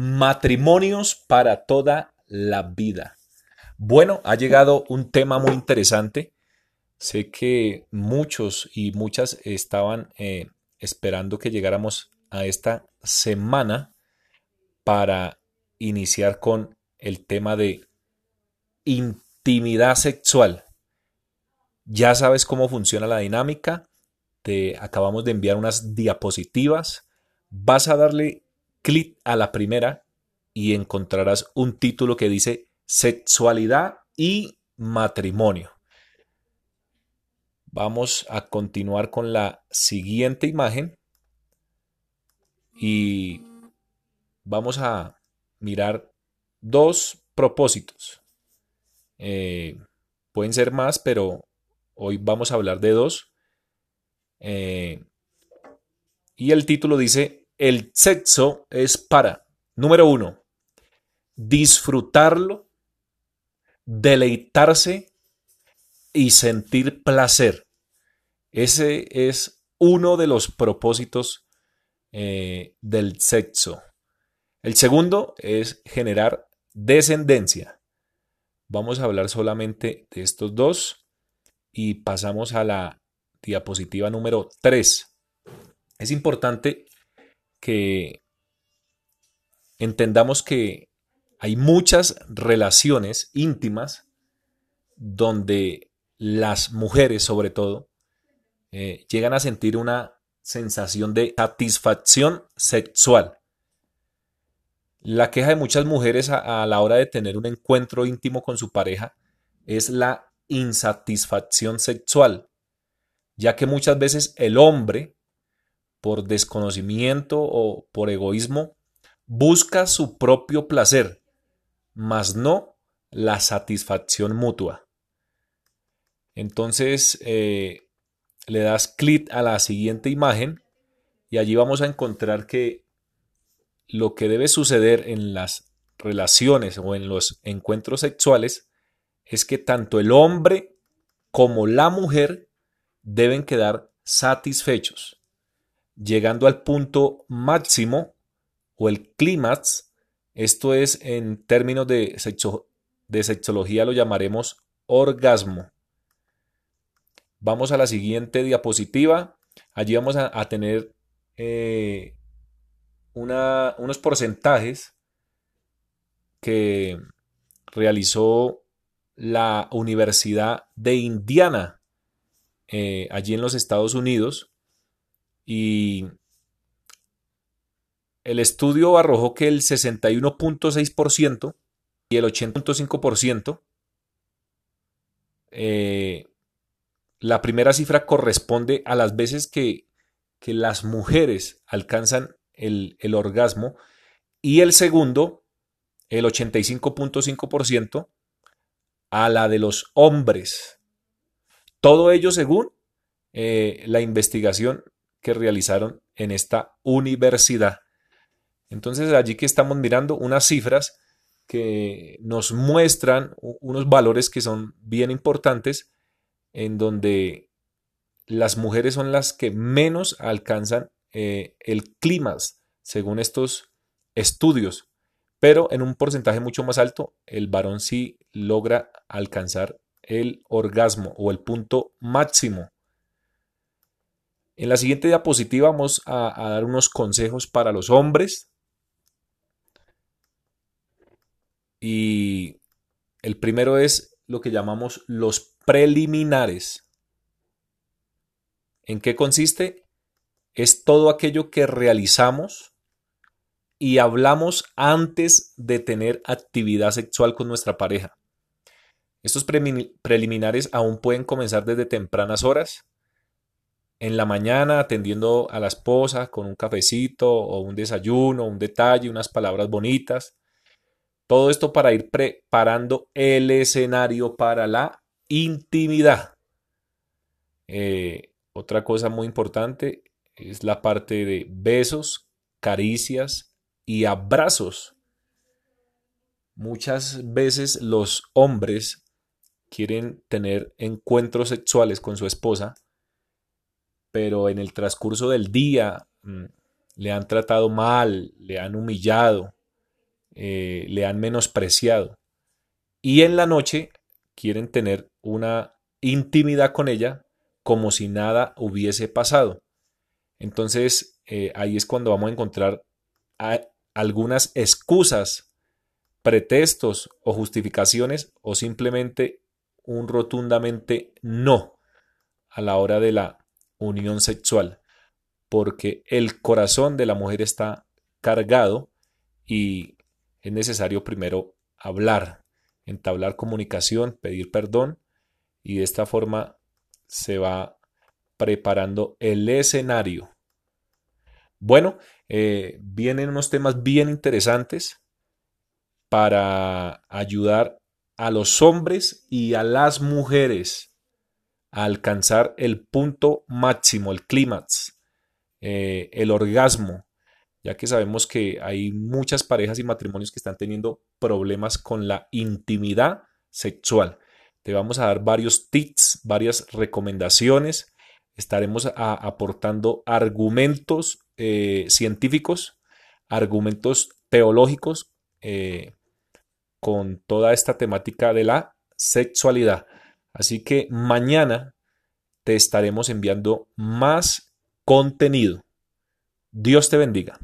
Matrimonios para toda la vida. Bueno, ha llegado un tema muy interesante. Sé que muchos y muchas estaban eh, esperando que llegáramos a esta semana para iniciar con el tema de intimidad sexual. Ya sabes cómo funciona la dinámica. Te acabamos de enviar unas diapositivas. Vas a darle clic a la primera y encontrarás un título que dice Sexualidad y Matrimonio. Vamos a continuar con la siguiente imagen y vamos a mirar dos propósitos. Eh, pueden ser más, pero hoy vamos a hablar de dos. Eh, y el título dice el sexo es para, número uno, disfrutarlo, deleitarse y sentir placer. Ese es uno de los propósitos eh, del sexo. El segundo es generar descendencia. Vamos a hablar solamente de estos dos y pasamos a la diapositiva número 3. Es importante que entendamos que hay muchas relaciones íntimas donde las mujeres, sobre todo, eh, llegan a sentir una sensación de satisfacción sexual. La queja de muchas mujeres a, a, la hora de tener un encuentro íntimo con su pareja es la insatisfacción sexual, ya que muchas veces el hombre por desconocimiento o por egoísmo, busca su propio placer, mas no la satisfacción mutua. Entonces eh, le das clic a la siguiente imagen y allí vamos a encontrar que lo que debe suceder en las relaciones o en los encuentros sexuales es que tanto el hombre como la mujer deben quedar satisfechos llegando al punto máximo o el clímax. Esto es en términos de, de sexología lo llamaremos orgasmo. Vamos a la siguiente diapositiva. Allí vamos a, tener eh, unos porcentajes que realizó la Universidad de Indiana, eh, allí en los Estados Unidos, y el estudio arrojó que el 61.6% y el 80.5%, eh, la primera cifra corresponde a las veces que, las mujeres alcanzan el, el orgasmo y el segundo, el 85.5%, a la de los hombres. Todo ello según eh, la investigación que realizaron en esta universidad. Entonces allí que estamos mirando unas cifras que nos muestran unos valores que son bien importantes en donde las mujeres son las que menos alcanzan eh, el clima según estos estudios, pero en un porcentaje mucho más alto el varón sí logra alcanzar el orgasmo o el punto máximo en la siguiente diapositiva vamos a, dar unos consejos para los hombres. Y el primero es lo que llamamos los preliminares. ¿En qué consiste? Es todo aquello que realizamos y hablamos antes de tener actividad sexual con nuestra pareja. Estos preliminares aún pueden comenzar desde tempranas horas en la mañana atendiendo a la esposa con un cafecito o un desayuno, un detalle, unas palabras bonitas. Todo esto para ir preparando el escenario para la intimidad. Eh, otra cosa muy importante es la parte de besos, caricias y abrazos. Muchas veces los hombres quieren tener encuentros sexuales con su esposa pero en el transcurso del día mm, le han tratado mal, le han humillado, eh, le han menospreciado. Y en la noche quieren tener una intimidad con ella como si nada hubiese pasado. Entonces, eh, ahí es cuando vamos a encontrar algunas excusas, pretextos o justificaciones o simplemente un rotundamente no a la hora de la unión sexual, porque el corazón de la mujer está cargado y es necesario primero hablar, entablar comunicación, pedir perdón y de esta forma se va preparando el escenario. Bueno, eh, vienen unos temas bien interesantes para ayudar a los hombres y a las mujeres a alcanzar el punto máximo, el clímax, eh, el orgasmo, ya que sabemos que hay muchas parejas y matrimonios que están teniendo problemas con la intimidad sexual. Te vamos a dar varios tips, varias recomendaciones. Estaremos aportando argumentos eh, científicos, argumentos teológicos eh, con toda esta temática de la sexualidad. Así que mañana te estaremos enviando más contenido. Dios te bendiga.